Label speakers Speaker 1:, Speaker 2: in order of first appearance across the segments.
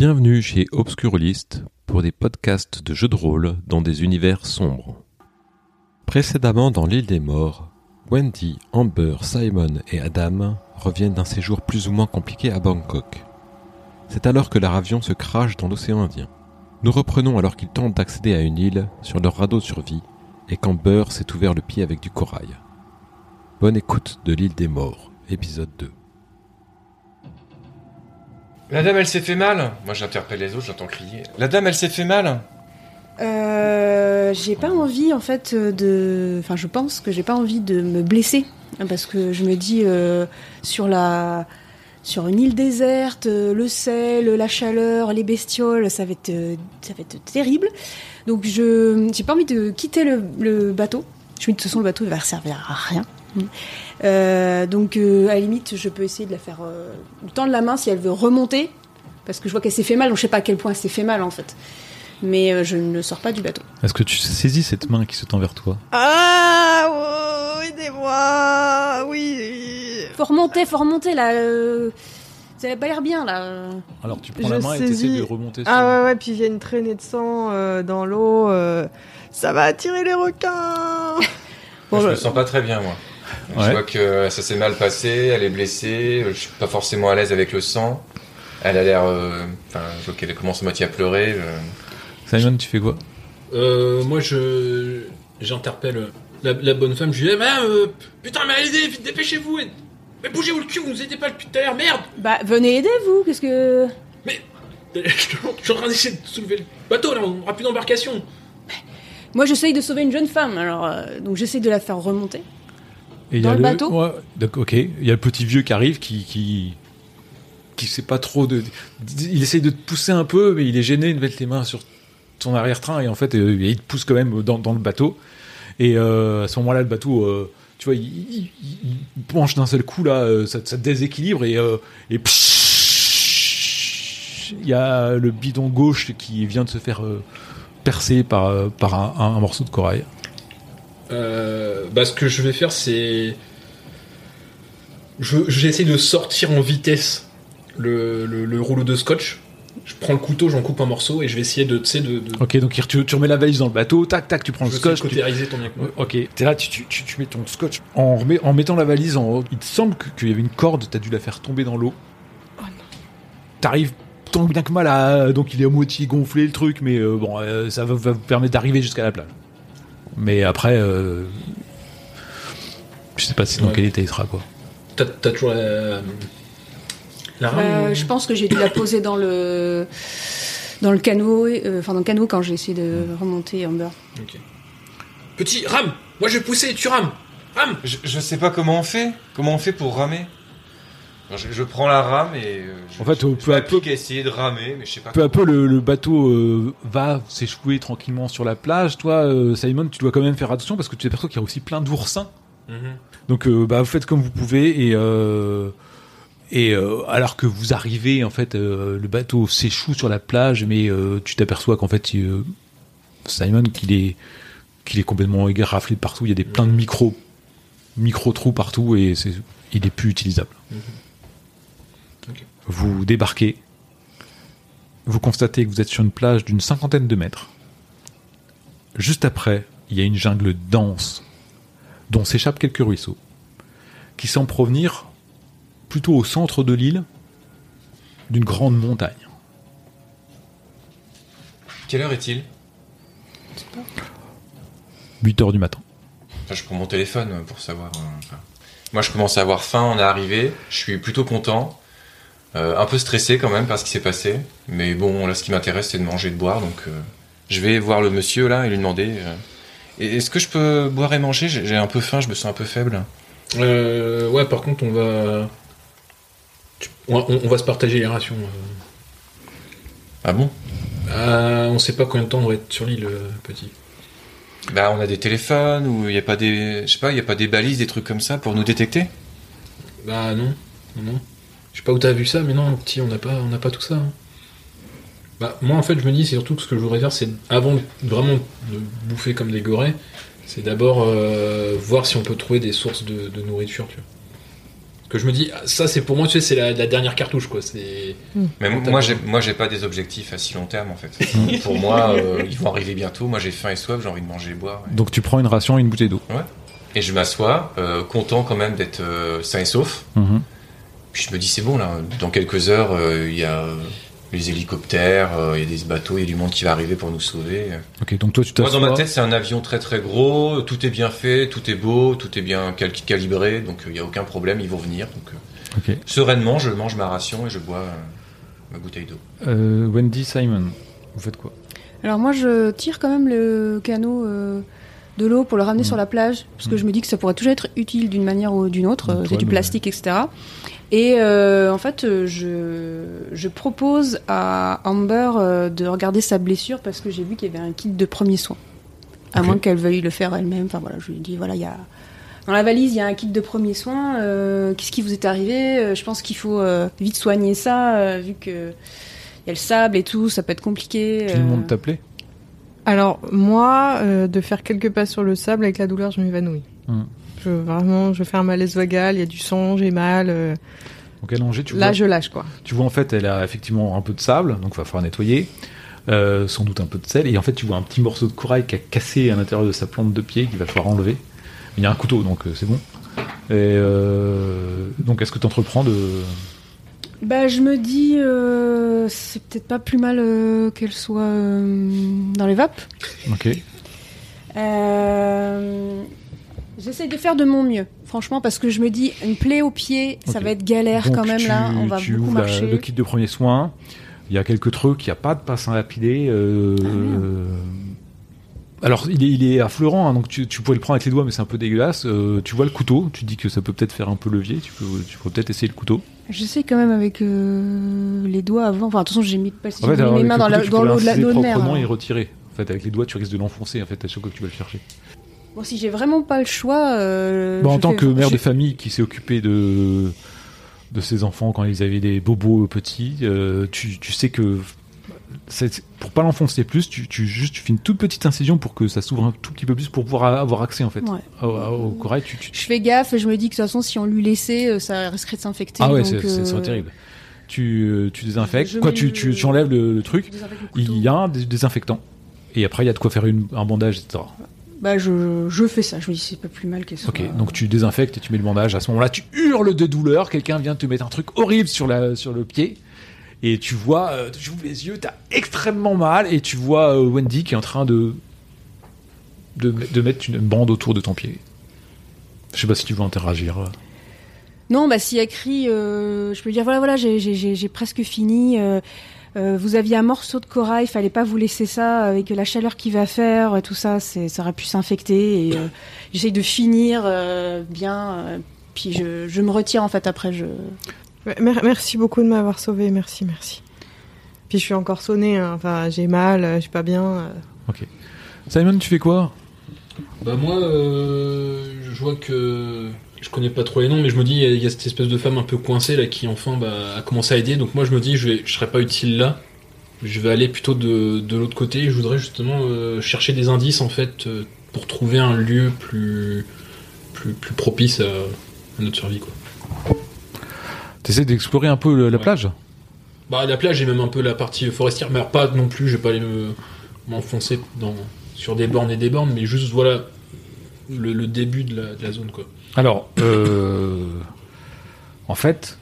Speaker 1: Bienvenue chez Obscurlist pour des podcasts de jeux de rôle dans des univers sombres. Précédemment dans l'île des morts, Wendy, Amber, Simon et Adam reviennent d'un séjour plus ou moins compliqué à Bangkok. C'est alors que leur avion se crache dans l'océan Indien. Nous reprenons alors qu'ils tentent d'accéder à une île sur leur radeau de survie et qu'Amber s'est ouvert le pied avec du corail. Bonne écoute de l'île des morts, épisode 2.
Speaker 2: La dame, elle s'est fait mal. Moi, j'interpelle les autres, j'entends crier. La dame, elle s'est fait mal.
Speaker 3: Euh, j'ai pas envie en fait de. Enfin, je pense que j'ai pas envie de me blesser parce que je me dis euh, sur la sur une île déserte, euh, le sel, la chaleur, les bestioles, ça va être euh, ça va être terrible. Donc je j'ai pas envie de quitter le, le bateau. Je me dis de toute façon le bateau il va servir à rien. Euh, donc euh, à la limite je peux essayer de la faire euh, tendre la main si elle veut remonter parce que je vois qu'elle s'est fait mal. Donc je sais pas à quel point elle s'est fait mal en fait. Mais euh, je ne sors pas du bateau.
Speaker 4: Est-ce que tu saisis cette main qui se tend vers toi?
Speaker 3: Ah, oh, aidez-moi, oui. Faut remonter, faut remonter là. euh, Ça n'a pas l'air bien là.
Speaker 4: Alors tu prends
Speaker 5: Je
Speaker 4: la main et
Speaker 5: saisis.
Speaker 4: t'essaies de remonter sur...
Speaker 5: Ah ouais, ouais, puis il y a une traînée de sang euh, dans l'eau. euh, ça va attirer les requins
Speaker 2: Moi, je
Speaker 5: Bon,
Speaker 2: me sens pas très bien, moi. Je
Speaker 4: Ouais.
Speaker 2: vois que ça s'est mal passé, elle est blessée, je suis pas forcément à l'aise avec le sang. Elle a l'air. euh, Enfin, je vois qu'elle commence à moitié à pleurer. je-
Speaker 4: Simon, tu fais quoi?
Speaker 6: Euh, moi, je j'interpelle la, la bonne femme. Je lui dis, euh, putain, mais allez, vite, dépêchez-vous. et- Mais bougez-vous le cul, vous nous aidez pas depuis tout à l'heure, merde.
Speaker 3: Bah venez aider vous. Qu'est-ce que
Speaker 6: Je suis en train d'essayer de soulever le bateau, là, on aura plus d'embarcation.
Speaker 3: Moi j'essaye de sauver une jeune femme. Alors euh, donc j'essaye de la faire remonter.
Speaker 4: Et il y
Speaker 3: Dans
Speaker 4: a
Speaker 3: le bateau
Speaker 4: ouais, ok. Il y a le petit vieux qui arrive qui qui qui sait pas trop de. Il essaye de te pousser un peu, mais il est gêné de mettre les mains sur ton arrière-train et en fait euh, il te pousse quand même dans, dans le bateau. Et euh, à ce moment-là, le bateau, euh, tu vois, il, il- il- il penche d'un seul coup là, ça, ça te déséquilibre et et il y a le bidon gauche qui vient de se faire percer par un morceau de corail.
Speaker 6: Euh, bah, ce que je vais faire, c'est. Je, j'essaie de sortir en vitesse le, le, le rouleau de scotch. Je prends le couteau, j'en coupe un morceau et je vais essayer de, tu sais, de, de,
Speaker 4: Ok, donc tu, tu remets la valise dans le bateau, tac, tac, tu prends
Speaker 6: je
Speaker 4: le scotch. tu-
Speaker 6: ton bien.
Speaker 4: Ok, t'es là, tu, tu, tu, tu mets ton scotch. En, remet- en mettant la valise en haut, il te semble que- qu'il y avait une corde, t'as dû la faire tomber dans l'eau. T'arrives tant bien que mal à. Donc il est à moitié gonflé le truc, mais euh, bon, euh, ça va, va vous permettre d'arriver jusqu'à la plage. Mais après. euh, je sais pas si dans
Speaker 6: Ouais.
Speaker 4: quel état il sera, quoi.
Speaker 6: T'as, t'as toujours la. La rame
Speaker 3: Euh, je pense que j'ai dû la poser dans le dans le canot. euh, Enfin dans le canot quand j'ai essayé de remonter Amber.
Speaker 6: Ok. Petit, rame Moi je vais pousser, tu rames Rame
Speaker 2: Je, je sais pas comment on fait. Comment on fait pour ramer? Je, je prends la rame et. euh, je,
Speaker 4: En fait,
Speaker 2: je,
Speaker 4: peu à
Speaker 2: à essayer de ramer, mais je sais pas.
Speaker 4: Peu à peu, le, le bateau euh, va s'échouer tranquillement sur la plage. Toi, euh, Simon, tu dois quand même faire attention parce que tu t'aperçois qu'il y a aussi plein d'oursins.
Speaker 6: Mhm.
Speaker 4: Donc euh, bah, vous faites comme vous pouvez et et alors que vous arrivez en fait le bateau s'échoue sur la plage mais tu t'aperçois qu'en fait Simon qu'il est qu'il est complètement égaraflé de partout il y a des plein de micros micro trous partout et il est plus utilisable.
Speaker 6: Ok.
Speaker 4: Vous débarquez vous constatez que vous êtes sur une plage d'une cinquantaine de mètres. Juste après, il y a une jungle dense dont s'échappent quelques ruisseaux, qui semblent provenir plutôt au centre de l'île d'une grande montagne.
Speaker 2: Quelle heure est-il?
Speaker 4: 8 heures du matin.
Speaker 2: Je prends mon téléphone pour savoir. euh. Moi, je commence à avoir faim, on est arrivé. Je suis plutôt content. Euh, un peu stressé quand même par ce qui s'est passé. Mais bon, là, ce qui m'intéresse, c'est de manger et de boire. Donc, euh, je vais voir le monsieur là et lui demander euh, Est-ce que je peux boire et manger? J'ai un peu faim, je me sens un peu faible.
Speaker 6: Euh, ouais, par contre, on va. On, va- on va se partager les rations.
Speaker 2: Ah bon?
Speaker 6: On sait pas combien de temps on va être sur l'île, petit.
Speaker 2: Bah, on a des téléphones ou il n'y a pas des. Je sais pas, il y a pas des balises, des trucs comme ça pour nous détecter?
Speaker 6: Bah non, non. Je sais pas où t'as vu ça, mais non, petit, on n'a pas, on n'a pas tout ça. hein. Bah, moi, en fait, je me dis, c'est surtout que ce que je voudrais faire, c'est avant de- vraiment de bouffer comme des gorées, c'est d'abord euh, voir si on peut trouver des sources de, de nourriture, tu vois. Que je me dis, ça c'est pour moi, tu sais, c'est la, la dernière cartouche quoi. C'est.
Speaker 2: Mais
Speaker 6: Quand t'as
Speaker 2: moi, j'ai, moi, j'ai pas des objectifs à si long terme en fait. Pour moi, euh, ils vont arriver bientôt. Moi, j'ai faim et soif, j'ai envie de manger et boire. ouais.
Speaker 4: Donc tu prends une ration et une bouteille d'eau.
Speaker 2: Et je m'assois, euh, content quand même d'être euh, sain et sauf.
Speaker 4: Mhm.
Speaker 2: Puis je me dis, c'est bon là, dans quelques heures, euh, il y a les hélicoptères, euh, il y a des bateaux, il y a du monde qui va arriver pour nous sauver.
Speaker 4: Ok, donc toi tu
Speaker 2: Moi, dans ma tête, c'est un avion très très gros, tout est bien fait, tout est beau, tout est bien cal- calibré, donc euh, il n'y a aucun problème, ils vont venir. Donc, euh, sereinement, je mange ma ration et je bois euh, ma bouteille d'eau.
Speaker 4: Euh, Wendy, Simon, vous faites quoi?
Speaker 3: Alors moi, je tire quand même le canot euh, de l'eau pour le ramener
Speaker 4: Mm.
Speaker 3: sur la plage, parce que
Speaker 4: Mm.
Speaker 3: je me dis que ça pourrait toujours être utile d'une manière ou d'une autre.
Speaker 4: Donc,
Speaker 3: euh, C'est du plastique, etc. Et euh, en fait, euh, je, je propose à Amber de regarder sa blessure parce que j'ai vu qu'il y avait un kit de premiers soins. À moins qu'elle veuille le faire elle-même. Enfin voilà, je lui dis voilà, il y a dans la valise, il y a un kit de premiers soins. euh, Qu'est-ce qui vous est arrivé? Je pense qu'il faut euh, vite soigner ça, vu que il y a le sable et tout, ça peut être compliqué.
Speaker 4: Tout le monde t'appelait
Speaker 5: Alors, moi, euh, de faire quelques pas sur le sable avec la douleur, je m'évanouis.
Speaker 4: Hmm.
Speaker 5: Je, vraiment, je fais un malaise vagal, il y a du sang, j'ai mal. euh,
Speaker 4: Donc allongé, tu
Speaker 5: là,
Speaker 4: vois,
Speaker 5: je lâche, quoi.
Speaker 4: tu vois en fait, elle a effectivement un peu de sable, donc il va falloir nettoyer. Euh, sans doute un peu de sel, et en fait tu vois un petit morceau de corail qui a cassé à l'intérieur de sa plante de pied qu'il va falloir enlever. Il y a un couteau, donc euh, c'est bon. Et euh, donc est-ce que tu entreprends de...
Speaker 3: Bah, je me dis, euh, c'est peut-être pas plus mal euh, qu'elle soit euh, dans les vapes.
Speaker 4: Ok.
Speaker 3: J'essaye de faire de mon mieux, franchement, parce que je me dis, une plaie au pied, ça va être galère
Speaker 4: Donc,
Speaker 3: quand même
Speaker 4: tu,
Speaker 3: là. On va
Speaker 4: tu
Speaker 3: beaucoup
Speaker 4: ouvres la-
Speaker 3: marcher.
Speaker 4: le kit de premiers soins. Il y a quelques trucs, il n'y a pas de
Speaker 3: Ah, merde.
Speaker 4: euh, alors, il est, il est affleurant, hein, donc tu, tu pourrais le prendre avec les doigts, mais c'est un peu dégueulasse. Euh, tu vois le couteau, tu dis que ça peut peut-être faire un peu levier, tu peux, tu peux peut-être essayer le couteau.
Speaker 3: J'essaie quand même avec euh, les doigts avant. Enfin, attention, j'ai mis, pas si
Speaker 4: En
Speaker 3: j'ai
Speaker 4: fait,
Speaker 3: mis mes mains
Speaker 4: le
Speaker 3: dans
Speaker 4: couteau,
Speaker 3: l'eau de la de mer.
Speaker 4: proprement
Speaker 3: alors.
Speaker 4: et retirer. En fait, avec les doigts, tu risques de l'enfoncer, en fait, à chaque fois que tu vas le chercher.
Speaker 3: Bon, si j'ai vraiment pas le choix. euh,
Speaker 4: en tant
Speaker 3: fais-
Speaker 4: que mère
Speaker 3: je-
Speaker 4: de famille qui s'est occupée de, de ses enfants quand ils avaient des bobos petits, euh, tu, tu sais que pour pas l'enfoncer plus, tu, tu juste tu fais une toute petite incision pour que ça s'ouvre un tout petit peu plus pour pouvoir avoir accès en fait
Speaker 3: Ouais.
Speaker 4: au, corail. Tu, tu-
Speaker 3: Je fais gaffe et je me dis que de toute façon, si on lui laissait, euh, ça risquerait de s'infecter.
Speaker 4: ah ouais,
Speaker 3: donc,
Speaker 4: ça serait
Speaker 3: euh,
Speaker 4: terrible. Tu, euh, tu désinfectes, quoi, tu,
Speaker 3: le-
Speaker 4: tu, tu enlèves le, le truc.
Speaker 3: le.
Speaker 4: Il y a un dés- désinfectant. Et après, il y a de quoi faire une- un bandage, etc.
Speaker 3: Bah, je, je fais ça. Je me dis, c'est pas plus mal qu'elle soit.
Speaker 4: Ok, donc tu désinfectes et tu mets le bandage. À ce moment-là, tu hurles de douleur. Quelqu'un vient te mettre un truc horrible sur, la, sur le pied. Et tu vois, euh, tu ouvres les yeux, t'as extrêmement mal. Et tu vois euh, Wendy qui est en train de, de, mettre une bande autour de ton pied. Je sais pas si tu veux interagir.
Speaker 3: Non, bah si elle crie, euh, je peux dire voilà, voilà, j'ai- presque fini. euh, vous aviez un morceau de corail, fallait pas vous laisser ça avec la chaleur qu'il va faire, tout ça, ça aurait pu s'infecter. Et j'essaye de finir bien. puis je, je me retire en fait après. Je
Speaker 5: Merci beaucoup de m'avoir sauvé, merci, merci. Puis je suis encore sonnée, hein. enfin j'ai mal, euh, je suis pas bien. euh.
Speaker 4: Simon, tu fais quoi?
Speaker 6: Bah moi, euh, je vois que je connais pas trop les noms, mais je me dis il y a- il y, a cette espèce de femme un peu coincée là qui enfin bah, a commencé à aider. Donc moi je me dis je vais, je serai pas utile là. Je vais aller plutôt de, de l'autre côté. Je voudrais justement euh, chercher des indices en fait euh, pour trouver un lieu plus plus, plus propice à, à notre survie quoi.
Speaker 4: T'essaies d'explorer un peu le- la
Speaker 6: Ouais.
Speaker 4: plage
Speaker 6: Bah la plage et même un peu la partie forestière, mais pas non plus. Je vais pas aller me- m'enfoncer dans sur des bornes et des bornes, mais juste voilà le, le début de la, de la zone quoi.
Speaker 4: Alors, euh, en fait,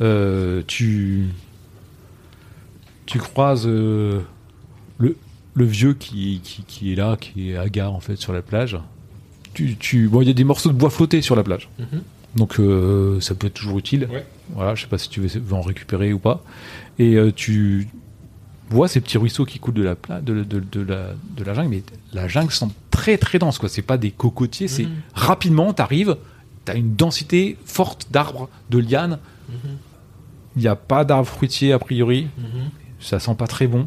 Speaker 4: euh, tu, tu croises euh, le, le vieux qui, qui, qui est là, qui est à gare en fait sur la plage. Tu, tu, bon, il y a des morceaux de bois flottés sur la plage,
Speaker 6: Mhm.
Speaker 4: donc euh, ça peut être toujours utile.
Speaker 6: Ouais.
Speaker 4: Voilà, je sais pas si tu veux, en récupérer ou pas. Et euh, tu vois ces petits ruisseaux qui coulent de la, de, de, de la, de la jungle, mais la jungle semble très très dense. quoi. C'est pas des cocotiers, c'est
Speaker 6: Mhm.
Speaker 4: rapidement, t'arrives, t'as une densité forte d'arbres, de lianes. Il n'y a pas d'arbres fruitiers a priori.
Speaker 6: Mhm.
Speaker 4: Ça sent pas très bon.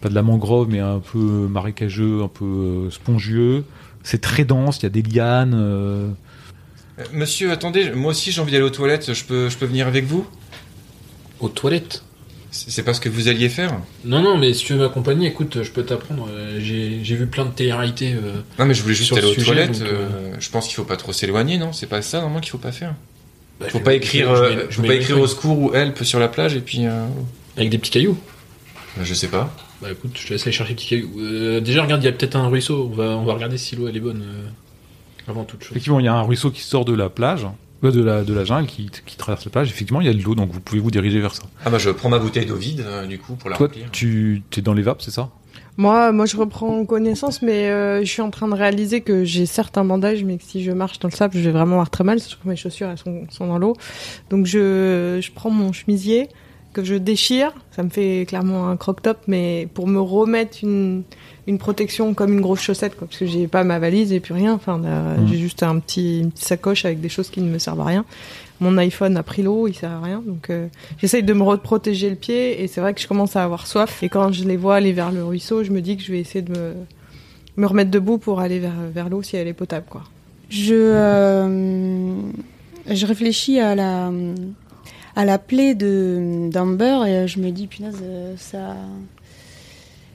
Speaker 4: Pas de la mangrove, mais un peu marécageux, un peu euh, spongieux. C'est très dense, il y a des lianes. euh.
Speaker 2: Euh, Monsieur, attendez, moi aussi j'ai envie d'aller aux toilettes, je peux, je peux venir avec vous?
Speaker 6: Aux toilettes?
Speaker 2: C'est pas ce que vous alliez faire?
Speaker 6: Non, non, mais si tu veux m'accompagner, écoute, je peux t'apprendre. euh, J'ai vu plein de télé-réalités. euh,
Speaker 2: Non mais je voulais juste aller aux
Speaker 6: sujet,
Speaker 2: toilettes,
Speaker 6: donc,
Speaker 2: euh, je pense qu'il faut pas trop s'éloigner, non? C'est pas ça normalement qu'il faut pas faire?
Speaker 6: Bah, je
Speaker 2: Faut pas écrire,
Speaker 6: je
Speaker 2: faut pas écrire au secours ou help sur la plage et puis. euh,
Speaker 6: Avec des petits cailloux.
Speaker 2: bah, je sais pas.
Speaker 6: Bah écoute, je te laisse aller chercher les petits cailloux. Déjà, regarde, il y a peut-être un ruisseau. On va, on va regarder si l'eau elle est bonne avant toute chose.
Speaker 4: Effectivement, il y a un ruisseau qui sort de la plage, euh, de la de la jungle, qui, qui traverse la plage. Effectivement, il y a de l'eau, donc vous pouvez vous diriger vers ça.
Speaker 2: Ah bah je prends ma bouteille d'eau vide euh, du coup pour la
Speaker 4: Toi,
Speaker 2: remplir.
Speaker 4: tu es dans les vapes, c'est ça?
Speaker 5: Moi, moi, je reprends connaissance, mais euh, je suis en train de réaliser que j'ai certes un bandage, mais que si je marche dans le sable, je vais vraiment avoir très mal, surtout que mes chaussures elles sont, sont dans l'eau. Donc je, je prends mon chemisier que je déchire, ça me fait clairement un croc-top, mais pour me remettre une, une protection comme une grosse chaussette, quoi, parce que j'ai pas ma valise et puis rien. Enfin,
Speaker 4: Mhm.
Speaker 5: j'ai juste un petit, une petite sacoche avec des choses qui ne me servent à rien. Mon iPhone a pris l'eau, il sert à rien, donc euh, j'essaye de me reprotéger le pied et c'est vrai que je commence à avoir soif et quand je les vois aller vers le ruisseau, je me dis que je vais essayer de me, me remettre debout pour aller vers, vers l'eau si elle est potable, quoi.
Speaker 3: Je, euh, je réfléchis à la, à la plaie de d'Amber et je me dis, punaise, euh, ça,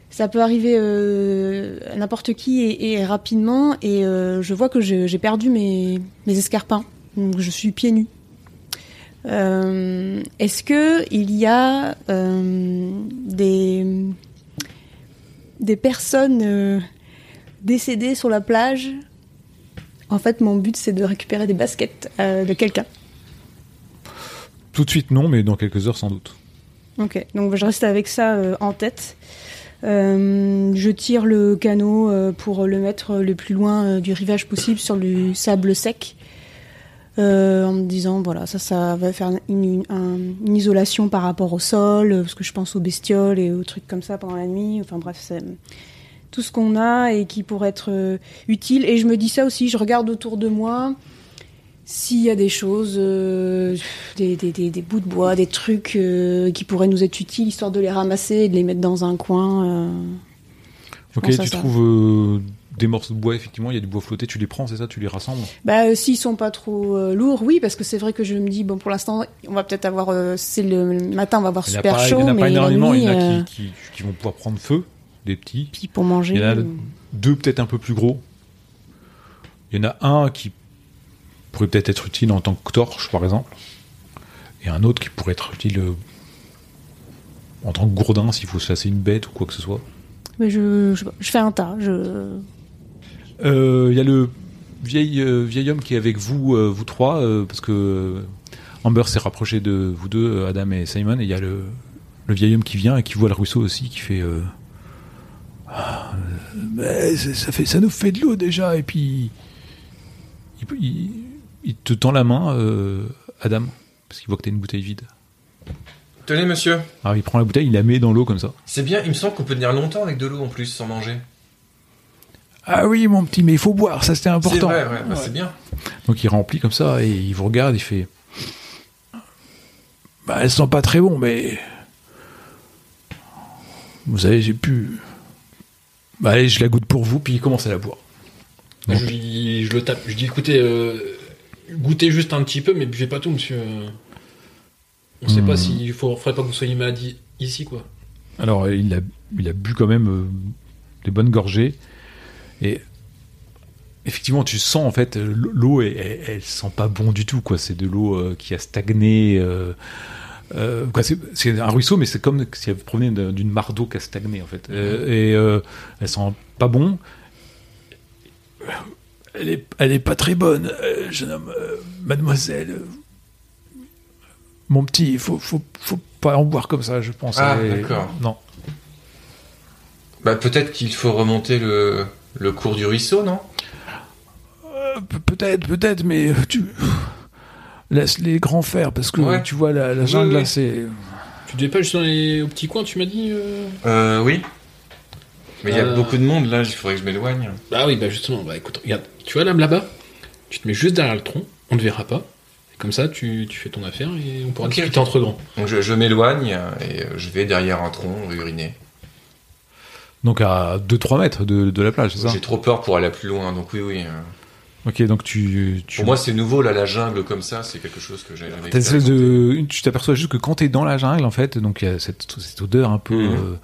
Speaker 3: ça peut arriver euh, n'importe qui et, rapidement. Et euh, je vois que j'ai perdu mes, escarpins. Donc je suis pieds nus. Euh, Est-ce que il y a euh, des, des personnes euh, décédées sur la plage? En fait, mon but, c'est de récupérer des baskets euh, de quelqu'un.
Speaker 4: Tout de suite, non, mais dans quelques heures, sans doute.
Speaker 3: Ok, donc je reste avec ça euh, en tête. Euh, je tire le canot euh, pour le mettre le plus loin du rivage possible sur du sable sec. en me disant, voilà, ça, ça va faire une, une- un- une isolation par rapport au sol, parce que je pense aux bestioles et aux trucs comme ça pendant la nuit. Enfin bref, c'est tout ce qu'on a et qui pourrait être utile. Et je me dis ça aussi, je regarde autour de moi. S'il y a des choses, euh, des, des, des, des bouts de bois, des trucs euh, qui pourraient nous être utiles, histoire de les ramasser et de les mettre dans un coin. euh,
Speaker 4: Ok, tu
Speaker 3: ça.
Speaker 4: trouves des morceaux de bois, effectivement, il y a du bois flotté, tu les prends, c'est ça, tu les rassembles?
Speaker 3: Bah, euh, s'ils sont pas trop euh, lourds, oui, parce que c'est vrai que je me dis, bon, pour l'instant, on va peut-être avoir, euh, c'est le matin, on va avoir
Speaker 4: Il
Speaker 3: super
Speaker 4: pas, il y
Speaker 3: chaud,
Speaker 4: en a
Speaker 3: mais
Speaker 4: pas énormément, il y en a qui, qui, qui vont pouvoir prendre feu, des petits.
Speaker 3: puis pour manger.
Speaker 4: Il y en a deux peut-être un peu plus gros. Il y en a un qui pourrait peut-être être utile en tant que torche, par exemple. Et un autre qui pourrait être utile euh, en tant que gourdin, s'il faut chasser une bête ou quoi que ce soit.
Speaker 3: mais je, je, je fais un tas. Je...
Speaker 4: Euh, Il y a le vieil, euh, vieil homme qui est avec vous, euh, vous trois, parce que Amber s'est rapproché de vous deux, Adam et Simon, et il y a le, le vieil homme qui vient et qui voit le ruisseau aussi, qui fait... Ah, mais ça, ça fait, ça nous fait de l'eau déjà, et puis... Il, il- il te tend la main, euh, Adam, parce qu'il voit que t'as une bouteille vide.
Speaker 2: Tenez monsieur,
Speaker 4: Alors il prend la bouteille, il la met dans l'eau comme ça.
Speaker 2: c'est bien, il me semble qu'on peut tenir longtemps avec de l'eau en plus sans manger.
Speaker 4: Ah oui mon petit, mais il faut boire, ça c'était
Speaker 2: C'est
Speaker 4: important.
Speaker 2: vrai, ouais, bah, c'est bien.
Speaker 4: Donc il remplit comme ça et il vous regarde, il fait. Bah, elles sont pas très bon, mais. Vous savez, j'ai pu. Bah, allez, je la goûte pour vous, puis il commence à la boire.
Speaker 6: Je, je le tape. Je dis écoutez, euh, goûtez juste un petit peu, mais buvez pas tout, monsieur. On sait
Speaker 4: Hmm.
Speaker 6: pas s'il faut, faudrait pas que vous soyez malade i- ici, quoi.
Speaker 4: Alors, il a, il a bu quand même euh, des bonnes gorgées. Et effectivement, tu sens en fait, l'eau, elle, elle, elle sent pas bon du tout. quoi. C'est de l'eau euh, qui a stagné. euh, c'est un ruisseau, mais c'est comme si elle provenait d'un- d'une mare d'eau qui a stagné en fait. Et elle sent pas bon. Elle est, elle est pas très bonne, euh, jeune homme, euh, mademoiselle. Mon petit, il faut, faut, faut pas en boire comme ça, je pense.
Speaker 2: Ah, d'accord.
Speaker 4: Non.
Speaker 2: Bah peut-être qu'il faut remonter le, le cours du ruisseau, non?
Speaker 4: Euh, pe- peut-être, peut-être, mais tu laisse les grands faire parce que
Speaker 2: Ouais.
Speaker 4: tu vois la, la
Speaker 2: Oui,
Speaker 4: jungle
Speaker 2: oui.
Speaker 4: là, c'est.
Speaker 6: Tu devais pas juste dans les au petit coin, tu m'as dit. euh?
Speaker 2: Euh, oui. Mais il y a
Speaker 6: Euh.
Speaker 2: beaucoup de monde là, il faudrait que je m'éloigne.
Speaker 6: Bah oui, bah justement, bah écoute, regarde, tu vois l'âme là-bas Tu te mets juste derrière le tronc, on ne verra pas. Et comme ça, tu, tu fais ton affaire et on pourra
Speaker 2: Ok,
Speaker 6: discuter entre grands.
Speaker 2: Donc je, je m'éloigne et euh, je vais derrière un tronc uriner.
Speaker 4: Donc à 2-3 mètres de, de la plage, c'est ça?
Speaker 2: J'ai trop peur pour aller plus loin, donc oui, oui. euh.
Speaker 4: Ok, donc tu. tu
Speaker 2: Pour moi, c'est nouveau là, la jungle comme ça, c'est quelque chose que j'ai jamais
Speaker 4: de, tu t'aperçois juste que quand t'es dans la jungle, en fait, donc il y a cette, cette odeur un peu.
Speaker 2: Mhm.
Speaker 4: euh,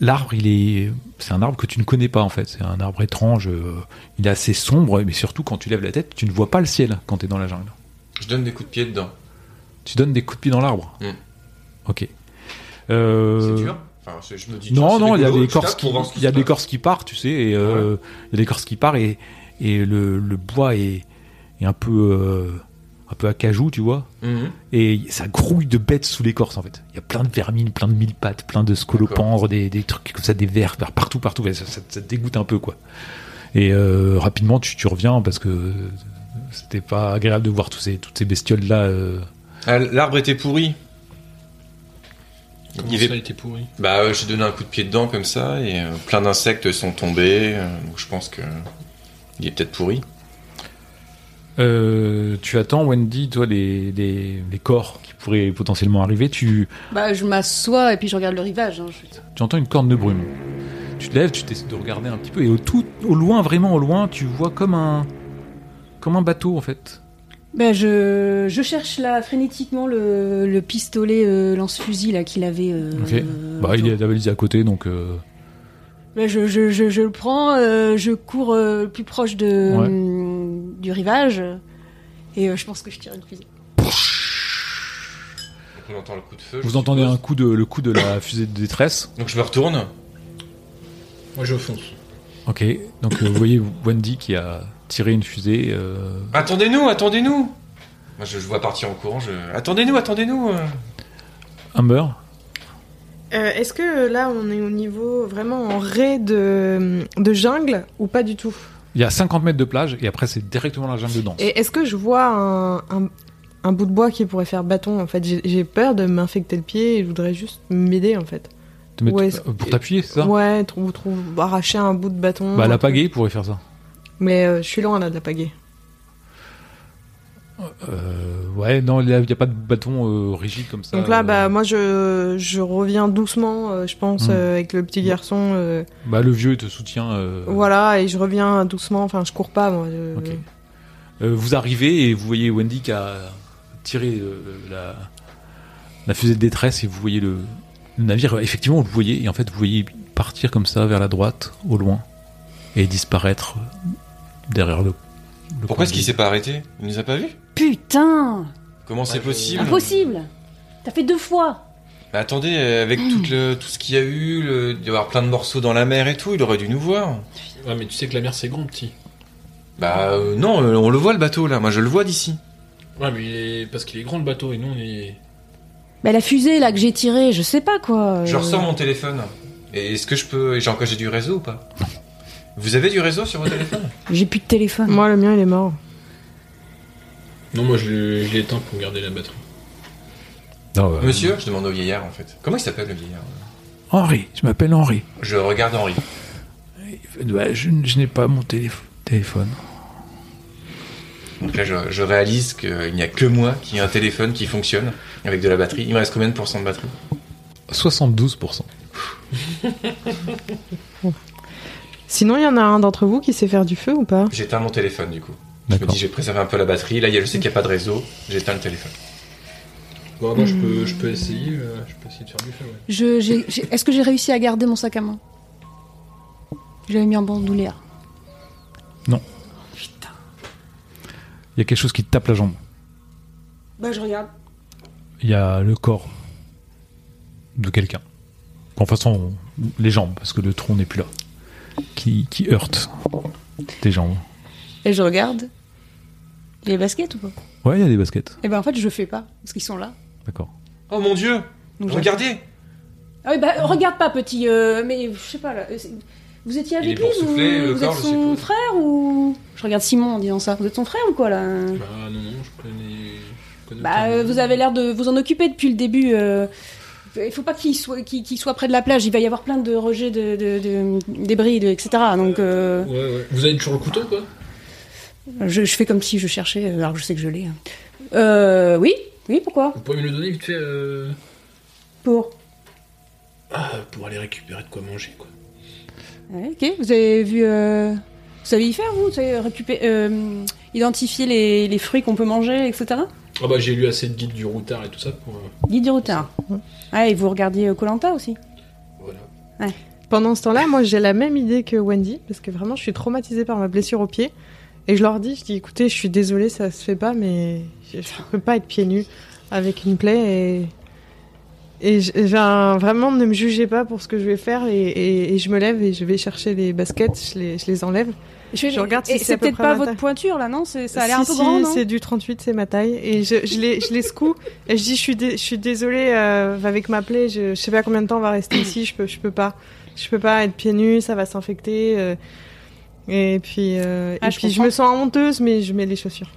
Speaker 4: L'arbre, il est, c'est un arbre que tu ne connais pas en fait. C'est un arbre étrange. euh, il est assez sombre, mais surtout quand tu lèves la tête, tu ne vois pas le ciel quand t'es dans la jungle.
Speaker 2: Je donne des coups de pied dedans.
Speaker 4: Tu donnes des coups de pied dans l'arbre.
Speaker 2: Mm.
Speaker 4: Ok. Euh,
Speaker 2: C'est dur Enfin, c'est- je me dis, tiens,
Speaker 4: Non, non, il y a des corses qui, il y a des corses qui partent, tu sais, et euh, il y a des corses qui partent et, et le, le bois est, est un peu, euh, un peu acajou, tu vois.
Speaker 2: Mhm.
Speaker 4: Et ça grouille de bêtes sous l'écorce en fait. Il y a plein de vermines, plein de mille pattes, plein de scolopendres, des, des trucs comme ça, des vers partout, partout. Ça, ça- ça te dégoûte un peu quoi. Et euh, rapidement tu, tu reviens parce que c'était pas agréable de voir tous ces, toutes ces bestioles là.
Speaker 2: Ah, L'arbre était pourri.
Speaker 6: Comment
Speaker 2: Il
Speaker 6: ça,
Speaker 2: avait-
Speaker 6: était pourri?
Speaker 2: Bah, euh, j'ai donné un coup de pied dedans comme ça et euh, plein d'insectes sont tombés. euh, donc je pense que il est peut-être pourri.
Speaker 4: Euh, tu attends Wendy, toi les, les, les corps qui pourraient potentiellement arriver. Tu,
Speaker 3: Bah, je m'assois et puis je regarde le rivage. hein, je-
Speaker 4: tu entends une corne de brume. Tu te lèves, tu essaies de regarder un petit peu et au tout, au loin, vraiment au loin, tu vois comme un, comme un bateau en fait.
Speaker 3: Ben, je, je cherche là frénétiquement le, le pistolet euh, lance-fusil là qu'il avait. euh,
Speaker 4: Ok.
Speaker 3: euh,
Speaker 4: Bah, il est la valise à côté, donc. euh,
Speaker 3: Ben, je, je, je, je le prends, euh, je cours euh, le plus proche de,
Speaker 4: Ouais.
Speaker 3: Du rivage et euh, je pense que je tire une fusée.
Speaker 2: Donc on entend le coup de feu. je
Speaker 4: Vous entendez
Speaker 2: suppose.
Speaker 4: un coup de, le coup de la fusée de détresse.
Speaker 2: Donc je me retourne.
Speaker 6: Moi, je fonce.
Speaker 4: Ok. Donc euh, vous voyez Wendy qui a tiré une fusée. euh,
Speaker 2: Attendez-nous, attendez-nous. Moi, je, je vois partir en courant. Je... Attendez-nous, attendez-nous. euh.
Speaker 4: Humber.
Speaker 5: Euh, Est-ce que là, on est au niveau vraiment en raie de, de jungle ou pas du tout?
Speaker 4: Il y a 50 mètres de plage et après c'est directement la jungle de danse.
Speaker 5: Et est-ce que je vois un, un, un bout de bois qui pourrait faire bâton En fait, j'ai peur de m'infecter le pied et je voudrais juste m'aider en fait.
Speaker 4: Te mettre-
Speaker 5: ouais,
Speaker 4: euh, pour t'appuyer, c'est ça?
Speaker 5: Ouais, trouve, trouve, arracher un bout de bâton.
Speaker 4: Bah la pagaie pourrait faire ça.
Speaker 5: Mais euh, je suis loin là de la pagaie.
Speaker 4: Euh, ouais, non, il n'y a, il y a pas de bâton euh, rigide comme ça.
Speaker 5: Donc là,
Speaker 4: euh,
Speaker 5: bah moi je, je reviens doucement, euh, je pense,
Speaker 4: Hmm.
Speaker 5: euh, avec le petit garçon. euh,
Speaker 4: bah, le vieux te soutient. euh,
Speaker 5: Voilà, et je reviens doucement. Enfin, je cours pas moi. je-.
Speaker 4: Euh, vous arrivez et vous voyez Wendy qui a tiré euh, la, la fusée de détresse et vous voyez le, le navire. Effectivement, vous le voyez et en fait vous voyez partir comme ça vers la droite, au loin, et disparaître derrière le. le
Speaker 2: Pourquoi est-ce qu'il s'est pas arrêté? Il nous a pas vus?
Speaker 3: Putain
Speaker 2: Comment c'est possible
Speaker 3: Impossible T'as fait deux fois
Speaker 2: Mais attendez, euh, avec tout, le, tout ce qu'il y a eu, le, il doit y avoir plein de morceaux dans la mer et tout, il aurait dû nous voir.
Speaker 6: Ouais, mais tu sais que la mer, c'est grand, petit.
Speaker 2: Bah euh, non, euh, on le voit le bateau là, moi je le vois d'ici.
Speaker 6: Ouais, mais il est- parce qu'il est grand le bateau et nous, on est.
Speaker 3: Bah la fusée là que j'ai tirée, je sais pas quoi.
Speaker 2: Je ressors mon téléphone. Et est-ce que je peux. J'ai encore j'ai du réseau ou pas? Vous avez du réseau sur vos téléphones
Speaker 3: J'ai plus de téléphone.
Speaker 5: Moi, le mien, il est mort.
Speaker 6: Non, moi, je l'ai je l'ai éteint pour garder la batterie.
Speaker 4: Non, euh,
Speaker 2: Monsieur Je demande au vieillard en fait. Comment il s'appelle le vieillard
Speaker 4: Henri, je m'appelle Henri.
Speaker 2: Je regarde Henri.
Speaker 4: Je, je n'ai pas mon télé- téléphone.
Speaker 2: Donc là je, je réalise qu'il n'y a que moi qui ai un téléphone qui fonctionne avec de la batterie. Il me reste combien de pourcents de batterie?
Speaker 4: 72%.
Speaker 5: Sinon, il y en a un d'entre vous qui sait faire du feu ou pas?
Speaker 2: J'éteins mon téléphone du coup. Je me dis j'ai préservé un peu la batterie. Là il y a- je sais qu'il n'y a pas de réseau. J'éteins le téléphone.
Speaker 6: Bon, moi, je peux, je peux essayer. euh, je peux essayer de faire du feu, ouais.
Speaker 3: Je, j'ai- j'ai- Est-ce que j'ai réussi à garder mon sac à main? J'avais mis en bandoulière.
Speaker 4: Non.
Speaker 3: Putain.
Speaker 4: Il y a quelque chose qui te tape la jambe.
Speaker 3: Bah je regarde.
Speaker 4: Il y a le corps de quelqu'un. En façon, les jambes, parce que le tronc n'est plus là. Qui, qui heurte tes jambes.
Speaker 3: Et je regarde. Il y a les baskets ou pas?
Speaker 4: Ouais, il y a des baskets.
Speaker 3: Et ben en fait je fais pas, parce qu'ils sont là.
Speaker 4: D'accord.
Speaker 2: Oh mon dieu
Speaker 3: Donc,
Speaker 2: Regardez
Speaker 3: Ah oui, bah regarde pas petit, euh, mais je sais pas là. c'est- Vous étiez
Speaker 2: Il
Speaker 3: avec
Speaker 2: est
Speaker 3: lui
Speaker 2: boursouflé,
Speaker 3: vous,
Speaker 2: le
Speaker 3: vous
Speaker 2: corps,
Speaker 3: êtes
Speaker 2: je
Speaker 3: son
Speaker 2: suppose.
Speaker 3: frère ou? Je regarde Simon en disant ça. Vous êtes son frère ou quoi là?
Speaker 6: Bah, non, non, je connais. je connais
Speaker 3: Bah
Speaker 6: aucun.
Speaker 3: euh, vous avez l'air de vous en occuper depuis le début. euh, Il faut pas qu'il soit, qu'il, qu'il soit près de la plage. Il va y avoir plein de rejets de, de, de- débris, de, etc. Donc euh,
Speaker 6: Ouais, ouais. Vous avez toujours le couteau, quoi?
Speaker 3: Je, je fais comme si je cherchais, alors que je sais que je l'ai. hein. Euh, oui, oui, pourquoi?
Speaker 6: Vous pouvez me le donner vite fait euh,
Speaker 3: Pour.
Speaker 6: ah, pour aller récupérer de quoi manger, quoi.
Speaker 3: Ouais, ok, vous avez vu. euh, Vous savez y faire, vous Vous savez récupérer, euh, identifier les, les fruits qu'on peut manger, etc.
Speaker 6: Ah, bah, j'ai lu assez de guides du routard et tout ça pour. euh,
Speaker 3: Guide du routard. Ah, et vous regardiez Colanta aussi?
Speaker 6: Voilà.
Speaker 5: Pendant ce temps-là, moi j'ai la même idée que Wendy, parce que vraiment je suis traumatisée par ma blessure au pied. Et je leur dis, je dis, écoutez, je suis désolée, ça se fait pas, mais je, je peux pas être pieds nus avec une plaie et vraiment ne me jugez pas pour ce que je vais faire et, et- et je me lève et je vais chercher les baskets, je les, je les enlève.
Speaker 3: Je,
Speaker 5: Je regarde si c'est
Speaker 3: peut-être pas votre
Speaker 5: taille.
Speaker 3: pointure là, non? Ça a l'air
Speaker 5: Si,
Speaker 3: un peu
Speaker 5: si,
Speaker 3: grand, non?
Speaker 5: C'est du 38, c'est ma taille. Et je, je, les, je les secoue et je dis je suis, dé- je suis désolée euh, avec ma plaie, je, je sais pas combien de temps on va rester ici, je peux, je peux pas. Je peux pas être pieds nus, ça va s'infecter. euh, et puis, euh,
Speaker 3: Ah,
Speaker 5: et
Speaker 3: je
Speaker 5: puis je
Speaker 3: comprends.
Speaker 5: me sens honteuse, mais je mets les chaussures.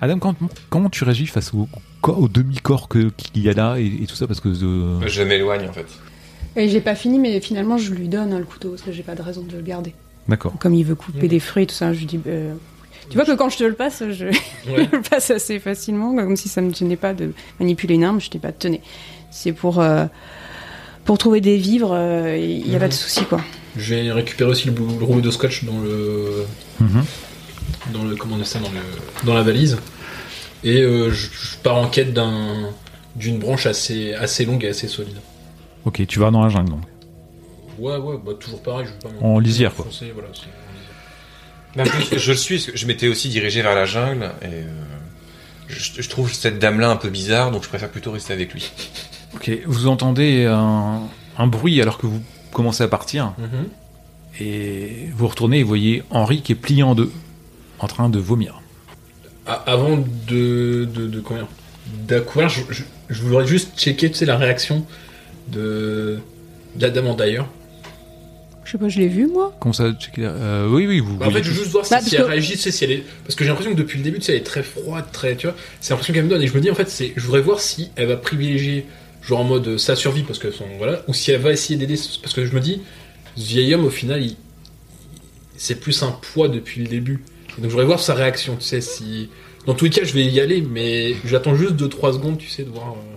Speaker 4: Adam, quand- comment tu réagis face au, corps- au demi-corps qu'il y a là et, et tout ça? Parce que. euh,
Speaker 2: Je m'éloigne en fait.
Speaker 3: Et j'ai pas fini, mais finalement je lui donne hein, le couteau parce que j'ai pas de raison de le garder.
Speaker 4: D'accord.
Speaker 3: Comme il veut couper des fruits, tout ça, je lui dis. euh, Tu vois que quand je te le passe, je,
Speaker 6: Ouais.
Speaker 3: je le passe assez facilement, comme si ça me gênait pas de manipuler une arme. Je t'ai pas tenez. C'est pour euh, pour trouver des vivres. euh, Il y a pas
Speaker 6: Mhm.
Speaker 3: de souci quoi.
Speaker 6: Je vais récupérer aussi le, le rouleau de scotch dans le,
Speaker 4: Mhm.
Speaker 6: dans le, comment on dit ça, dans le, dans la valise. Et euh, je, je pars en quête d'un, d'une branche assez, assez longue et assez solide.
Speaker 4: Ok, tu vas dans la jungle donc.
Speaker 6: Ouais, ouais, bah toujours pareil. Je vais pas
Speaker 4: En lisière, quoi.
Speaker 6: Voilà, en lisière.
Speaker 2: Ben, je, je le suis, parce que je m'étais aussi dirigé vers la jungle et euh, je, je trouve cette dame-là un peu bizarre, donc je préfère plutôt rester avec lui.
Speaker 4: Ok, vous entendez un, un bruit alors que vous commencez à partir
Speaker 6: Mhm.
Speaker 4: et vous retournez et voyez Henri qui est plié en deux, en train de vomir.
Speaker 6: Avant de, de, de combien D'accord, je, je, je voudrais juste checker, tu sais, la réaction de, de la dame en d'ailleurs.
Speaker 3: Je sais pas, je l'ai vu moi.
Speaker 4: Comment ça checker euh, Oui, oui, vous
Speaker 6: Bah, en fait, je veux juste voir si,
Speaker 3: Bah,
Speaker 6: si
Speaker 3: parce
Speaker 6: elle
Speaker 3: que-
Speaker 6: réagit, si elle est... Parce que j'ai l'impression que depuis le début, tu sais, elle est très froide, très, tu vois, c'est l'impression qu'elle me donne. Et je me dis, en fait, c'est, je voudrais voir si elle va privilégier, genre en mode euh, sa survie, parce que son, voilà, ou si elle va essayer d'aider, parce que je me dis, ce vieil homme, au final, c'est plus un poids depuis le début. Et donc, je voudrais voir sa réaction, tu sais, si, dans tous les cas, je vais y aller, mais j'attends juste 2-3 secondes, tu sais, de voir. euh,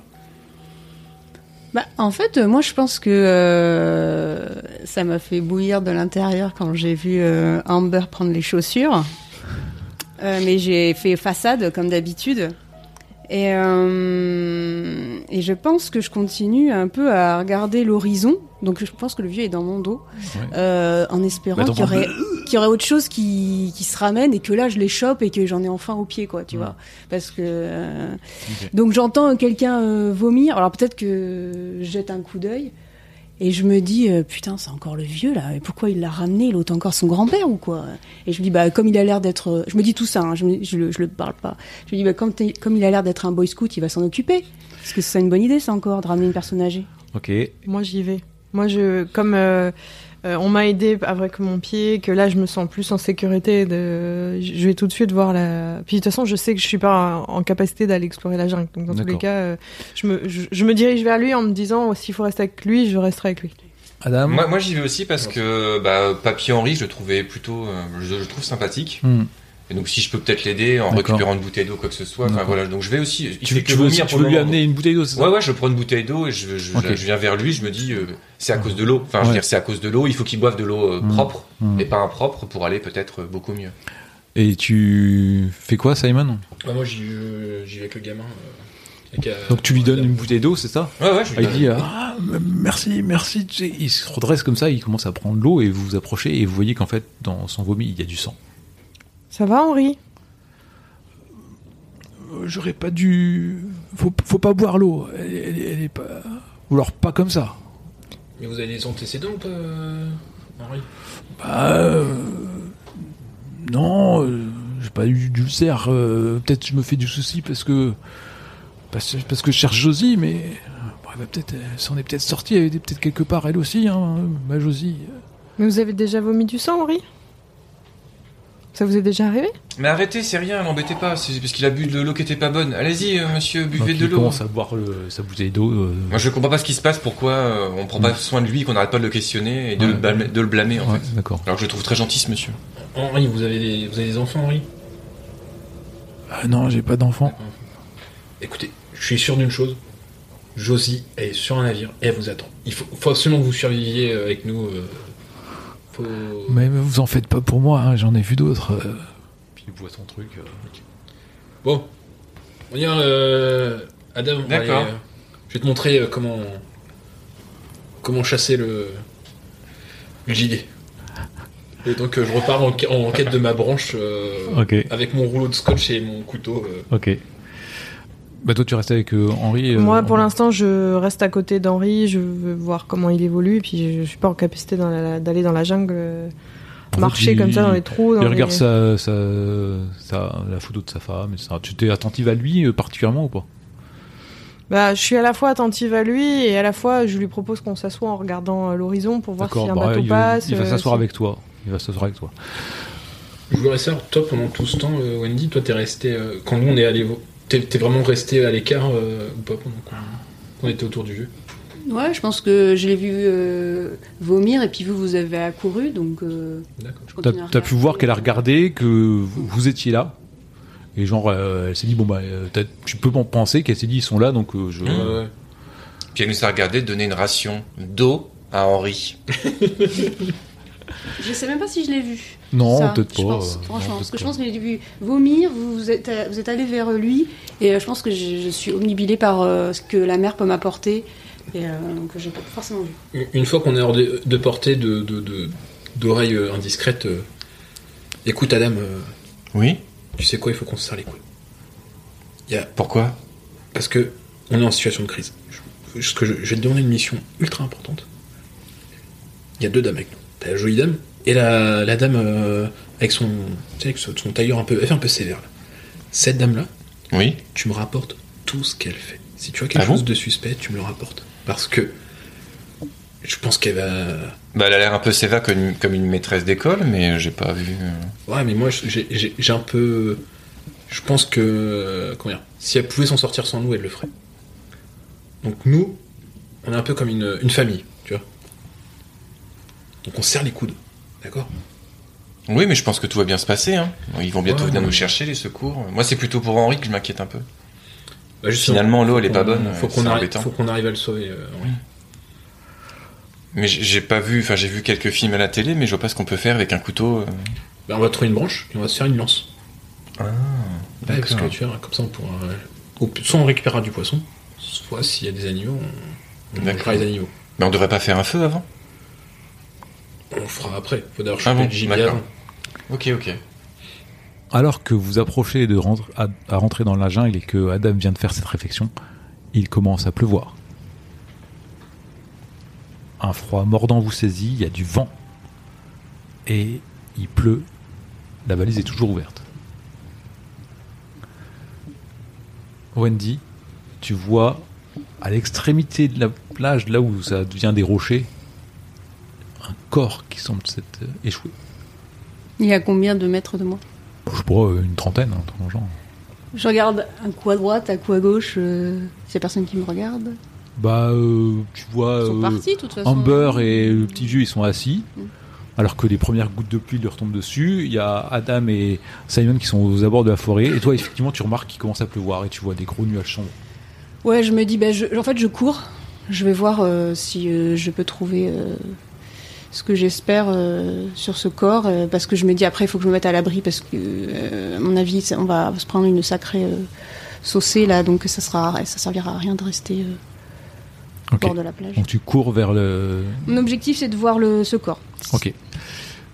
Speaker 3: Bah, en fait, euh, moi, je pense que ça m'a fait bouillir de l'intérieur quand j'ai vu Amber prendre les chaussures. Mais j'ai fait façade comme d'habitude. Et, euh, et je pense que je continue un peu à regarder l'horizon. Donc je pense que le vieux est dans mon dos,
Speaker 4: Ouais.
Speaker 3: euh, en espérant
Speaker 4: Bah,
Speaker 3: qu'il y, aurait, qu'il y aurait autre chose qui, qui se ramène et que là je les chope et que j'en ai enfin au pied, quoi, tu
Speaker 4: Ouais.
Speaker 3: vois. Parce que euh, donc j'entends quelqu'un vomir. Alors peut-être que je jette un coup d'œil et je me dis euh, putain c'est encore le vieux là. Et pourquoi il l'a ramené? L'autre encore son grand-père ou quoi? Et je me dis bah comme il a l'air d'être, je me dis tout ça. hein, je, me- je, le, je le parle pas. Je me dis bah comme, comme il a l'air d'être un boy scout, il va s'en occuper. Parce que c'est une bonne idée ça encore de ramener une personne âgée.
Speaker 4: Ok.
Speaker 5: Moi, j'y vais. Moi, je, comme euh, euh, on m'a aidé avec mon pied, que là, je me sens plus en sécurité. De, je vais tout de suite voir la. Puis de toute façon, je sais que je suis pas en capacité d'aller explorer la jungle. Donc dans tous les cas, euh, je me, je, je me dirige vers lui en me disant, oh, s'il faut rester avec lui, je resterai avec lui.
Speaker 4: Adam
Speaker 2: Moi, moi j'y vais aussi parce que bah, Papy Henri, je le trouvais plutôt, euh, je, trouve sympathique.
Speaker 4: Hmm.
Speaker 2: Et donc si je peux peut-être l'aider en récupérant une bouteille d'eau, quoi que ce soit. Enfin voilà, donc je vais aussi. Il
Speaker 4: Tu,
Speaker 2: fait
Speaker 4: tu
Speaker 2: que
Speaker 4: veux, tu lui amener une bouteille d'eau, c'est ça
Speaker 2: Ouais, ouais, je prends une bouteille d'eau et je, je,
Speaker 4: Ok.
Speaker 2: je viens vers lui, je me dis, euh, c'est à cause de l'eau. Enfin, je veux dire, c'est à cause de l'eau, il faut qu'il boive de l'eau euh,
Speaker 4: Mm.
Speaker 2: propre
Speaker 4: Mm.
Speaker 2: et pas impropre pour aller peut-être beaucoup mieux.
Speaker 4: Et tu fais quoi, Simon?
Speaker 6: Moi, j'y euh, vais avec le gamin. euh, avec, euh,
Speaker 4: Donc tu lui donnes une bouteille d'eau, c'est ça?
Speaker 2: Ouais, ouais, je lui
Speaker 4: Ah, Il dit euh, ah, merci, merci. Il se redresse comme ça, il commence à prendre l'eau et vous vous approchez et vous voyez qu'en fait dans son vomi il y a du sang.
Speaker 5: Ça va, Henri?
Speaker 4: Euh, J'aurais pas dû. Faut, faut pas boire l'eau. Elle, elle- elle est pas. Ou alors pas comme ça.
Speaker 6: Mais vous avez des antécédents, euh, Henri?
Speaker 4: Bah. euh, non, euh, j'ai pas eu d'ulcère. euh, Peut-être je me fais du souci parce que. Parce, parce que je cherche Josie, mais. bon, elle va peut-être. Elle s'en est peut-être sortie, elle était peut-être quelque part elle aussi, hein, ma Josie.
Speaker 5: Mais vous avez déjà vomi du sang, Henri? Ça vous est déjà arrivé
Speaker 2: Mais arrêtez, c'est rien, l'embêtez pas, c'est parce qu'il a bu de l'eau qui était pas bonne. Allez-y, euh, monsieur,
Speaker 4: Donc,
Speaker 2: buvez de
Speaker 4: il
Speaker 2: l'eau.
Speaker 4: commence à boire le- sa bouteille d'eau. euh,
Speaker 2: Moi, je comprends pas ce qui se passe, pourquoi euh, on prend pas soin de lui, qu'on n'arrête pas de le questionner et de,
Speaker 4: Ouais.
Speaker 2: le, blâmer, de le blâmer, en
Speaker 4: ouais,
Speaker 2: fait.
Speaker 4: d'accord.
Speaker 2: Alors que je le trouve très gentil, ce monsieur.
Speaker 6: Henri, vous avez des, vous avez des enfants, Henri?
Speaker 4: Ah non, j'ai pas d'enfant.
Speaker 6: Écoutez, je suis sûr d'une chose. Josie est sur un navire et elle vous attend. Il faut, faut absolument que vous surviviez euh, avec nous. euh, faut...
Speaker 4: Mais vous en faites pas pour moi, hein, j'en ai vu d'autres. euh. Puis il son truc. euh.
Speaker 6: Bon, on y va, euh, Adam. on va
Speaker 2: D'accord.
Speaker 6: aller, euh, je vais te montrer euh, comment comment chasser le, le gilet. Et donc euh, je repars en, en quête de ma branche euh, avec mon rouleau de scotch et mon couteau. euh.
Speaker 4: Ok. Bah toi tu restes avec euh, Henri. euh,
Speaker 5: Moi, pour
Speaker 4: en-
Speaker 5: l'instant, je reste à côté d'Henri. Je veux voir comment il évolue. Et puis, je, je suis pas en capacité d'aller dans la jungle, euh, marcher
Speaker 4: il-
Speaker 5: comme ça dans les trous. Dans
Speaker 4: Il
Speaker 5: les-
Speaker 4: regarde sa, sa, sa- la photo de sa femme, et ça. Tu t'es attentive à lui euh, particulièrement ou pas?
Speaker 5: Bah, je suis à la fois attentive à lui et à la fois, je lui propose qu'on s'assoie en regardant l'horizon pour voir si un
Speaker 4: bah,
Speaker 5: bateau
Speaker 4: il,
Speaker 5: passe.
Speaker 4: il va s'asseoir
Speaker 5: si-
Speaker 4: avec toi. Il va s'asseoir avec toi.
Speaker 6: Je voudrais savoir, toi pendant tout ce temps, euh, Wendy, toi t'es resté. euh, quand nous on est allé. T'es vraiment resté à l'écart euh, ou pas pendant qu'on était autour du jeu?
Speaker 3: Ouais, je pense que je l'ai vu euh, vomir et puis vous, vous avez accouru, donc euh,
Speaker 6: D'accord.
Speaker 3: je
Speaker 4: T'as pu voir qu'elle a regardé, que vous, vous étiez là. Et genre, euh, elle s'est dit, bon bah, tu peux en penser qu'elle s'est dit, ils sont là, donc euh, je.
Speaker 2: Mmh.
Speaker 6: Ouais, ouais.
Speaker 2: Puis elle nous a regardé donner une ration d'eau à Henri.
Speaker 3: Je sais même pas si je l'ai vu.
Speaker 4: Non, peut-être pas.
Speaker 3: pense,
Speaker 4: euh,
Speaker 3: franchement,
Speaker 4: non,
Speaker 3: parce que je pense que j'ai vu vomir, vous, êtes, vous êtes allé vers lui, et euh, je pense que je, je suis omnibilée par euh, ce que la mer peut m'apporter, et euh, que j'ai pas forcément vu.
Speaker 6: Une- fois qu'on est hors de, de portée de, de, de- d'oreilles euh, indiscrètes, euh, écoute Adam, euh,
Speaker 2: Oui
Speaker 6: tu sais quoi, il faut qu'on se serre les couilles. Il y a,
Speaker 2: Pourquoi?
Speaker 6: Parce que on est en situation de crise. Je, ce que je, je vais te demander une mission ultra importante. Il y a deux dames avec nous. T'as la jolie dame et la, la dame euh, avec son, avec son, son tailleur un peu, elle fait un peu sévère. Là. Cette dame-là,
Speaker 2: Oui
Speaker 6: tu me rapportes tout ce qu'elle fait. Si tu as quelque
Speaker 2: Ah bon
Speaker 6: chose de suspect, tu me le rapportes. Parce que je pense qu'elle va.
Speaker 2: Bah, elle a l'air un peu sévère comme une, comme une maîtresse d'école, mais j'ai pas vu. euh,
Speaker 6: Ouais, mais moi, j'ai- un peu. Je pense que. Comment dire Si elle pouvait s'en sortir sans nous, elle le ferait. Donc, nous, on est un peu comme une, une famille. Donc, on serre les coudes. D'accord?
Speaker 2: Oui, mais je pense que tout va bien se passer. Hein. Ils vont bientôt
Speaker 6: Ouais,
Speaker 2: venir
Speaker 6: ouais.
Speaker 2: nous chercher, les secours. Moi, c'est plutôt pour Henri que je m'inquiète un peu.
Speaker 6: Bah,
Speaker 2: Finalement, l'eau, elle est pas bonne.
Speaker 6: Faut qu'on arrive,
Speaker 2: embêtant.
Speaker 6: faut qu'on arrive à le sauver. euh, Henri.
Speaker 2: Mais j'ai pas vu, enfin, j'ai vu quelques films à la télé, mais je vois pas ce qu'on peut faire avec un couteau. euh.
Speaker 6: Bah, on va trouver une branche et on va se faire une lance.
Speaker 2: Ah,
Speaker 6: Ouais, parce que
Speaker 2: d'accord.
Speaker 6: tu vois, comme ça, on pourra. euh, soit on récupérera du poisson, soit s'il y a des animaux, on, on mangera les animaux.
Speaker 2: Mais on devrait pas faire un feu avant
Speaker 6: On le fera après. Faut d'abord
Speaker 2: Ah bon,
Speaker 6: le gibier
Speaker 2: d'accord.
Speaker 6: avant.
Speaker 2: Ok, ok.
Speaker 4: Alors que vous approchez de à rentrer dans la jungle et que Adam vient de faire cette réflexion, il commence à pleuvoir. Un froid mordant vous saisit, il y a du vent. Et il pleut. La valise est toujours ouverte. Wendy, tu vois à l'extrémité de la plage, là où ça devient des rochers, un corps qui semble s'être euh, échoué.
Speaker 3: Il y a combien de mètres de moi?
Speaker 4: Je euh, une trentaine, un truc genre.
Speaker 3: Je regarde un coup à droite, un coup à gauche, euh, s'il y a personne qui me regarde?
Speaker 4: Bah, euh, tu vois,
Speaker 3: Ils sont
Speaker 4: euh,
Speaker 3: partis, toute façon.
Speaker 4: Amber et le petit vieux, ils sont assis,
Speaker 3: Mm.
Speaker 4: alors que les premières gouttes de pluie leur tombent dessus. Il y a Adam et Simon qui sont aux abords de la forêt. Et toi, effectivement, tu remarques qu'il commence à pleuvoir et tu vois des gros nuages sombres.
Speaker 3: Ouais, je me dis, bah, je- en fait, je cours. Je vais voir euh, si je peux trouver ce que j'espère euh, sur ce corps, euh, parce que je me dis après, il faut que je me mette à l'abri, parce que, euh, à mon avis, on va se prendre une sacrée euh, saucée là, donc ça sera, ça servira à rien de rester euh, au bord de la plage.
Speaker 4: Donc tu cours vers le.
Speaker 3: Mon objectif, c'est de voir le, ce corps.
Speaker 4: Ok.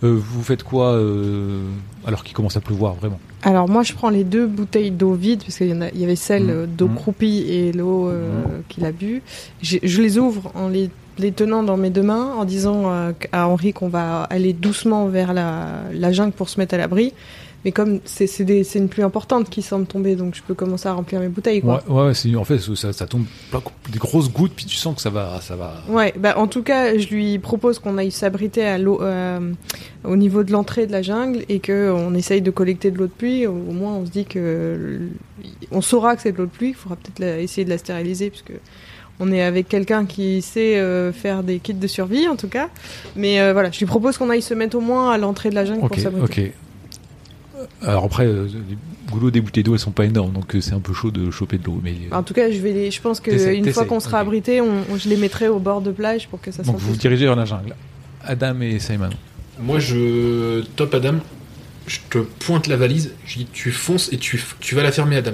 Speaker 4: Euh, vous faites quoi euh, alors qu'il commence à pleuvoir vraiment?
Speaker 5: Alors moi je prends les deux bouteilles d'eau vide parce qu'il y, en a- il y avait celle euh, d'eau
Speaker 4: Mhm.
Speaker 5: croupie et l'eau euh, qu'il a bu. Je, je les ouvre en les, les tenant dans mes deux mains en disant euh, à Henri qu'on va aller doucement vers la, la jungle pour se mettre à l'abri. Mais comme c'est une pluie importante qui semble tomber donc je peux commencer à remplir mes bouteilles quoi.
Speaker 4: Ouais, ouais, en fait, ça, ça tombe des grosses gouttes, puis tu sens que ça va. Ça va...
Speaker 5: Ouais, bah en tout cas, je lui propose qu'on aille s'abriter à l'eau, euh, au niveau de l'entrée de la jungle et que on essaye de collecter de l'eau de pluie. Au moins, on se dit que on saura que c'est de l'eau de pluie. Il faudra peut-être essayer de la stériliser puisque on est avec quelqu'un qui sait euh, faire des kits de survie en tout cas. Mais euh, voilà, je lui propose qu'on aille se mettre au moins à l'entrée de la jungle pour s'abriter.
Speaker 4: ok. Alors après, euh, les goulots des bouteilles d'eau, elles sont pas énormes, donc euh, c'est un peu chaud de choper de l'eau. Mais euh,
Speaker 5: En tout cas, je vais les. Je pense que
Speaker 4: T'essayes,
Speaker 5: une fois qu'on sera abrité, on, on- je les mettrai au bord de plage pour que ça
Speaker 4: donc vous vous dirigez vers la jungle. Adam et Simon.
Speaker 6: Moi, je top Adam. Je te pointe la valise. Je dis tu fonces et tu, tu vas la fermer, Adam.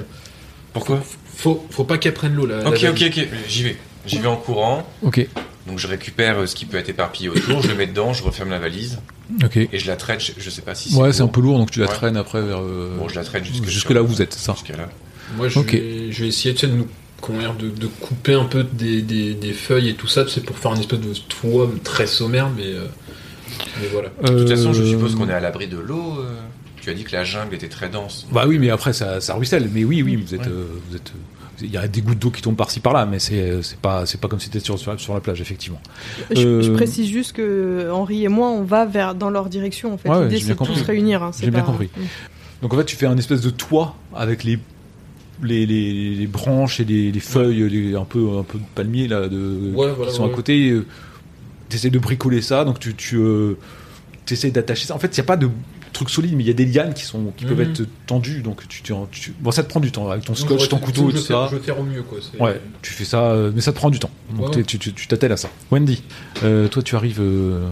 Speaker 2: Pourquoi?
Speaker 6: Faut, faut pas qu'elle prenne l'eau là.
Speaker 2: Ok, ok, ok, j'y vais. J'y vais en courant.
Speaker 4: Ok.
Speaker 2: Donc je récupère euh, ce qui peut être éparpillé autour, je le mets dedans, je referme la valise
Speaker 4: Ok.
Speaker 2: et je la traite. Je, je sais pas si
Speaker 4: Ouais, c'est un peu lourd, donc tu la
Speaker 2: Ouais.
Speaker 4: traînes après vers. euh,
Speaker 2: Bon, je la traite jusque,
Speaker 4: jusque là où vous êtes, c'est ça.
Speaker 2: Jusqu'à là.
Speaker 6: Moi, je, vais, je vais essayer de, nous, dire, de, de couper un peu des, des, des feuilles et tout ça, c'est pour faire une espèce de toit très sommaire, mais, euh, mais voilà.
Speaker 2: De toute façon, je
Speaker 4: Euh,
Speaker 2: suppose qu'on est à l'abri de l'eau. euh. Tu as dit que la jungle était très dense.
Speaker 4: Bah oui, mais après ça, ça ruisselle. Mais oui, oui, vous êtes,
Speaker 6: Ouais.
Speaker 4: euh, vous êtes. euh, Il y a des gouttes d'eau qui tombent par-ci par-là, mais c'est c'est pas c'est pas comme si t'étais sur, sur sur la plage effectivement.
Speaker 5: Je,
Speaker 4: Euh,
Speaker 5: je précise juste que Henri et moi, on va vers dans leur direction. En fait,
Speaker 4: Ouais,
Speaker 5: l'idée c'est de tous se réunir. hein,
Speaker 4: J'ai bien compris. Donc en fait, tu fais un espèce de toit avec les les, les, les branches et les, les feuilles, les, un peu un peu de palmier là, de,
Speaker 6: Ouais, voilà,
Speaker 4: qui sont à côté. T'essaies de bricoler ça, donc tu tu euh, essaies d'attacher ça. En fait, il y a pas de truc solide, mais il y a des lianes qui sont qui peuvent
Speaker 6: Mhm.
Speaker 4: être tendues, donc tu, tu, tu- bon ça te prend du temps avec ton
Speaker 6: Donc,
Speaker 4: scotch, ton couteau tout ça.
Speaker 6: Je terre au mieux, quoi.
Speaker 4: Ouais, tu fais ça, euh, mais ça te prend du temps. Donc
Speaker 6: Ouais.
Speaker 4: tu t'attelles à ça. Wendy, euh, toi tu arrives, euh,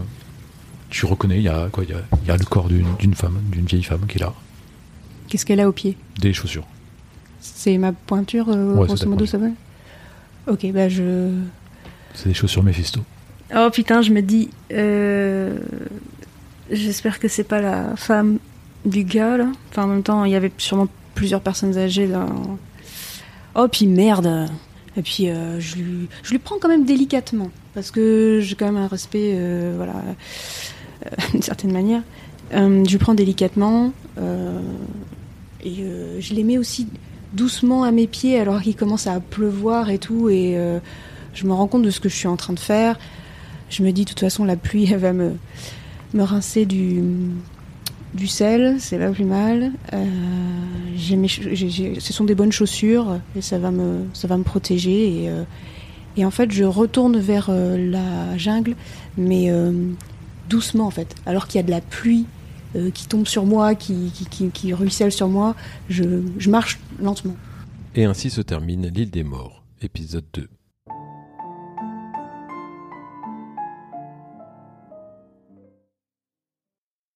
Speaker 4: tu reconnais, il y a quoi Il y a, il y a le corps d'une d'une femme, d'une vieille femme qui est là,
Speaker 3: Qu'est-ce qu'elle a au pied
Speaker 4: des chaussures.
Speaker 3: C'est ma pointure, euh,
Speaker 4: Ouais,
Speaker 3: grosso
Speaker 4: ta
Speaker 3: modo, ça va? Ok, bah je.
Speaker 4: C'est des chaussures Mephisto.
Speaker 3: Oh putain, je me dis. euh, J'espère que c'est pas la femme du gars là. Enfin, en même temps, il y avait sûrement plusieurs personnes âgées dans. Oh, puis merde Et puis euh, je, lui... je lui prends quand même délicatement. Parce que j'ai quand même un respect, euh, voilà, d'une certaine manière. Je lui prends délicatement. et je les mets aussi doucement à mes pieds alors qu'il commence à pleuvoir et tout. Et je me rends compte de ce que je suis en train de faire. Je me dis, de toute façon, la pluie, elle va me, me rincer du, du sel, c'est pas plus mal. Euh, j'ai mes j'ai- j'ai- ce sont des bonnes chaussures et ça va me, ça va me protéger. Et, euh, et en fait, je retourne vers euh, la jungle, mais euh, doucement en fait. Alors qu'il y a de la pluie euh, qui tombe sur moi, qui, qui, qui, qui ruisselle sur moi, je, je marche lentement.
Speaker 1: Et ainsi se termine l'île des morts, épisode 2.